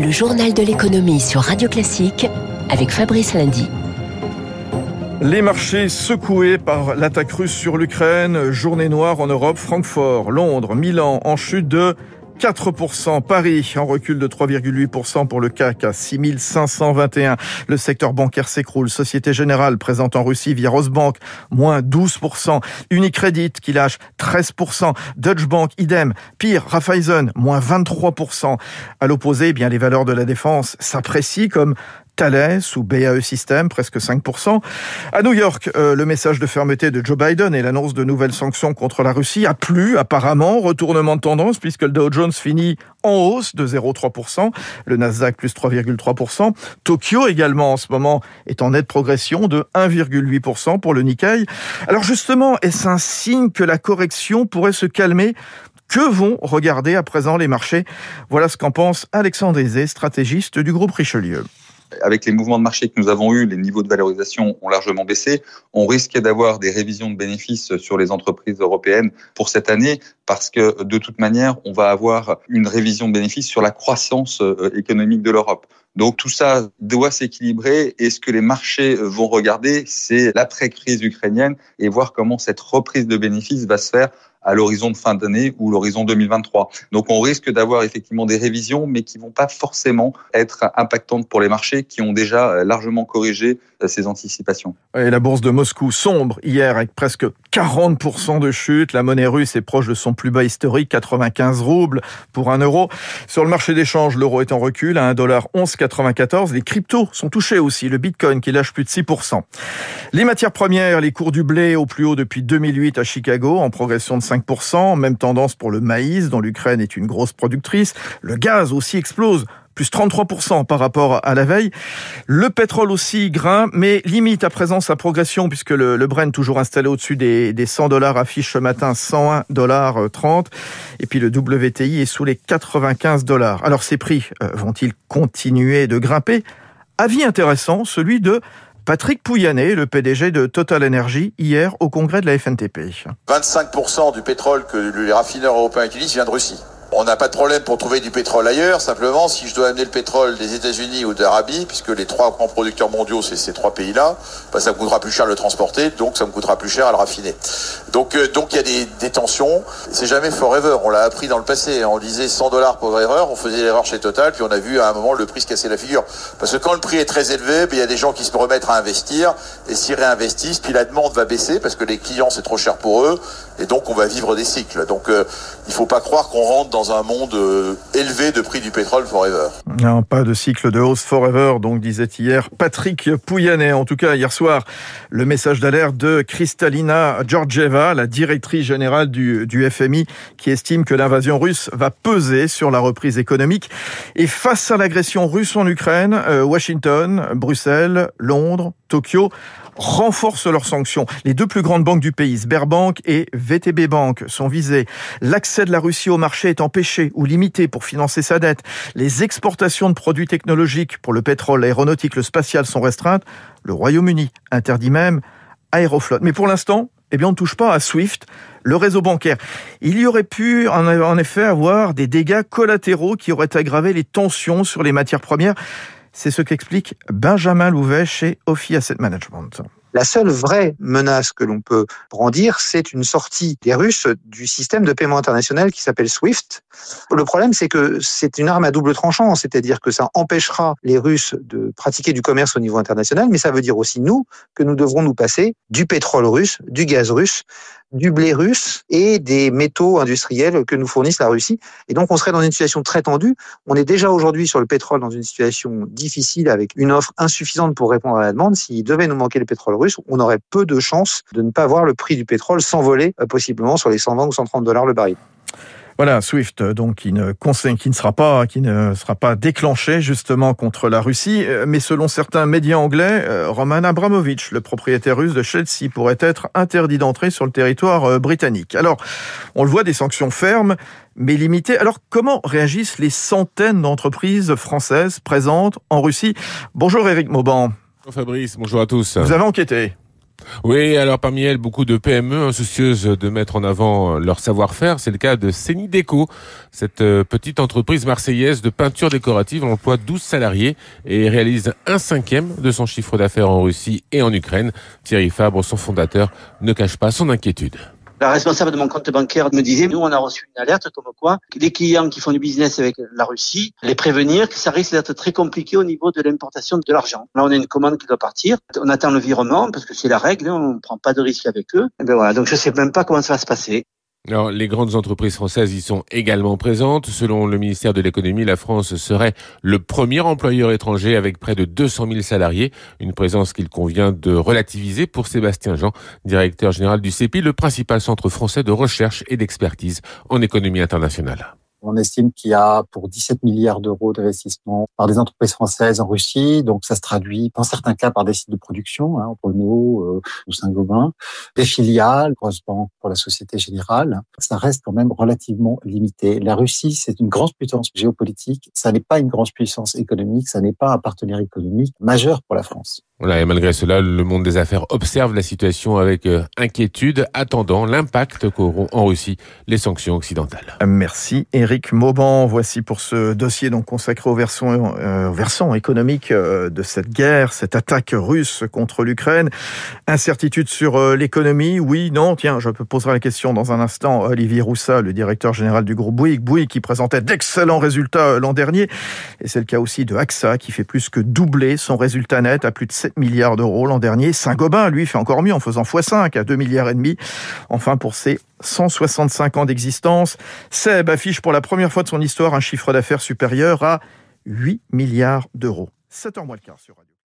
Le journal de l'économie sur Radio Classique avec Fabrice Lundy. Les marchés secoués par l'attaque russe sur l'Ukraine, journée noire en Europe, Francfort, Londres, Milan en chute de 4%. Paris en recul de 3,8% pour le CAC à 6521. Le secteur bancaire s'écroule. Société Générale présente en Russie via Rosbank, moins 12%. Unicredit qui lâche 13%. Deutsche Bank, idem. Pire, Raiffeisen, moins 23%. À l'opposé, eh bien, les valeurs de la défense s'apprécient comme Thales ou BAE System, presque 5%. À New York, euh, le message de fermeté de Joe Biden et l'annonce de nouvelles sanctions contre la Russie a plu apparemment, retournement de tendance puisque le Dow Jones finit en hausse de 0,3%, le Nasdaq plus 3,3%. Tokyo également en ce moment est en nette progression de 1,8% pour le Nikkei. Alors justement, est-ce un signe que la correction pourrait se calmer? Que vont regarder à présent les marchés? Voilà ce qu'en pense Alexandre Aizé, stratégiste du groupe Richelieu avec les mouvements de marché que nous avons eus, les niveaux de valorisation ont largement baissé. On risquait d'avoir des révisions de bénéfices sur les entreprises européennes pour cette année parce que de toute manière, on va avoir une révision de bénéfices sur la croissance euh, économique de l'Europe. Donc tout ça doit s'équilibrer et ce que les marchés vont regarder, c'est l'après-crise ukrainienne et voir comment cette reprise de bénéfices va se faire à l'horizon de fin d'année ou l'horizon 2023. Donc on risque d'avoir effectivement des révisions, mais qui vont pas forcément être impactantes pour les marchés qui ont déjà euh, largement corrigé euh, ces anticipations. Et la bourse de Moscou sombre hier avec presque 40% de chute. La monnaie russe est proche de son plus bas historique, 95 roubles pour un euro. Sur le marché d'échange, l'euro est en recul à 1,1194. Les cryptos sont touchés aussi. Le bitcoin qui lâche plus de 6%. Les matières premières, les cours du blé au plus haut depuis 2008 à Chicago en progression de 5%, même tendance pour le maïs dont l'Ukraine est une grosse productrice. Le gaz aussi explose plus 33% par rapport à la veille. Le pétrole aussi grimpe, mais limite à présent sa progression puisque le, le Brent toujours installé au-dessus des, des 100 dollars affiche ce matin 101 dollars 30 et puis le WTI est sous les 95 dollars. Alors ces prix euh, vont-ils continuer de grimper? Avis intéressant, celui de Patrick Pouyanné, le PDG de Total Energy, hier au congrès de la FNTP. 25% du pétrole que les raffineurs européens utilisent vient de Russie. On n'a pas de problème pour trouver du pétrole ailleurs. Simplement, si je dois amener le pétrole des États-Unis ou d'Arabie, puisque les trois grands producteurs mondiaux, c'est ces trois pays-là, bah, ça me coûtera plus cher le transporter, donc ça me coûtera plus cher à le raffiner. Donc, euh, donc il y a des, tensions. C'est jamais forever. On l'a appris dans le passé. On disait 100 dollars pour erreur. On faisait l'erreur chez Total, puis on a vu à un moment le prix se casser la figure. Parce que quand le prix est très élevé, bah, il y a des gens qui se remettent à investir et s'y réinvestissent, puis la demande va baisser parce que les clients c'est trop cher pour eux, et donc on va vivre des cycles. Donc euh, il faut pas croire qu'on rentre dans un monde euh, élevé de prix du pétrole forever. Non, pas de cycle de hausse forever, donc disait hier Patrick Pouyanné. En tout cas, hier soir, le message d'alerte de Kristalina Georgieva, la directrice générale du, du FMI, qui estime que l'invasion russe va peser sur la reprise économique. Et face à l'agression russe en Ukraine, euh, Washington, Bruxelles, Londres, Tokyo renforcent leurs sanctions. Les deux plus grandes banques du pays, Sberbank et VTB Bank, sont visées. L'accès de la Russie au marché est empêché ou limité pour financer sa dette. Les exportations de produits technologiques pour le pétrole, l'aéronautique, le spatial sont restreintes. Le Royaume-Uni interdit même Aeroflot. Mais pour l'instant, eh bien, on ne touche pas à SWIFT, le réseau bancaire. Il y aurait pu, en effet, avoir des dégâts collatéraux qui auraient aggravé les tensions sur les matières premières. C'est ce qu'explique Benjamin Louvet chez Ophi Asset Management. La seule vraie menace que l'on peut brandir, c'est une sortie des Russes du système de paiement international qui s'appelle SWIFT. Le problème, c'est que c'est une arme à double tranchant, c'est-à-dire que ça empêchera les Russes de pratiquer du commerce au niveau international, mais ça veut dire aussi, nous, que nous devrons nous passer du pétrole russe, du gaz russe, du blé russe et des métaux industriels que nous fournisse la Russie. Et donc, on serait dans une situation très tendue. On est déjà aujourd'hui sur le pétrole dans une situation difficile avec une offre insuffisante pour répondre à la demande. S'il devait nous manquer le pétrole russe, on aurait peu de chances de ne pas voir le prix du pétrole s'envoler euh, possiblement sur les 120 ou 130 dollars le baril. Voilà, SWIFT, donc qui ne, qui ne sera pas, qui ne sera pas déclenché justement contre la Russie, euh, mais selon certains médias anglais, euh, Roman Abramovich, le propriétaire russe de Chelsea, pourrait être interdit d'entrer sur le territoire euh, britannique. Alors, on le voit, des sanctions fermes, mais limitées. Alors, comment réagissent les centaines d'entreprises françaises présentes en Russie? Bonjour Eric Mauban. Bonjour Fabrice, bonjour à tous. Vous avez enquêté Oui, alors parmi elles, beaucoup de PME soucieuses de mettre en avant leur savoir-faire. C'est le cas de Déco. Cette euh, petite entreprise marseillaise de peinture décorative emploie 12 salariés et réalise un cinquième de son chiffre d'affaires en Russie et en Ukraine. Thierry Fabre, son fondateur, ne cache pas son inquiétude. La responsable de mon compte bancaire me disait, nous, on a reçu une alerte comme quoi les clients qui font du business avec la Russie, les prévenir que ça risque d'être très compliqué au niveau de l'importation de l'argent. Là, on a une commande qui doit partir. On attend le virement parce que c'est la règle. Hein, on ne prend pas de risque avec eux. Ben voilà. Donc, je sais même pas comment ça va se passer. Alors, les grandes entreprises françaises y sont également présentes. Selon le ministère de l'économie, la France serait le premier employeur étranger avec près de 200 000 salariés. Une présence qu'il convient de relativiser pour Sébastien Jean, directeur général du CEPI, le principal centre français de recherche et d'expertise en économie internationale. On estime qu'il y a pour 17 milliards d'euros d'investissement par des entreprises françaises en Russie. Donc, ça se traduit dans certains cas par des sites de production, hein, Renault euh, ou Saint-Gobain, des filiales, grosse banque pour la Société Générale. Ça reste quand même relativement limité. La Russie, c'est une grande puissance géopolitique. Ça n'est pas une grande puissance économique. Ça n'est pas un partenaire économique majeur pour la France. Voilà, et malgré cela, le monde des affaires observe la situation avec euh, inquiétude, attendant l'impact qu'auront en Russie les sanctions occidentales. Merci Eric Mauban. Voici pour ce dossier donc consacré au versant, euh, économique euh, de cette guerre, cette attaque russe contre l'Ukraine. Incertitude sur euh, l'économie, oui, non. Tiens, je poserai la question dans un instant. Olivier Roussa, le directeur général du groupe Bouygues, Bouygues qui présentait d'excellents résultats l'an dernier. Et c'est le cas aussi de AXA qui fait plus que doubler son résultat net à plus de 7 milliards d'euros l'an dernier. Saint-Gobain, lui, fait encore mieux en faisant x5 à 2 milliards et demi. Enfin, pour ses 165 ans d'existence, Seb affiche pour la première fois de son histoire un chiffre d'affaires supérieur à 8 milliards d'euros. 7h moins le quart sur.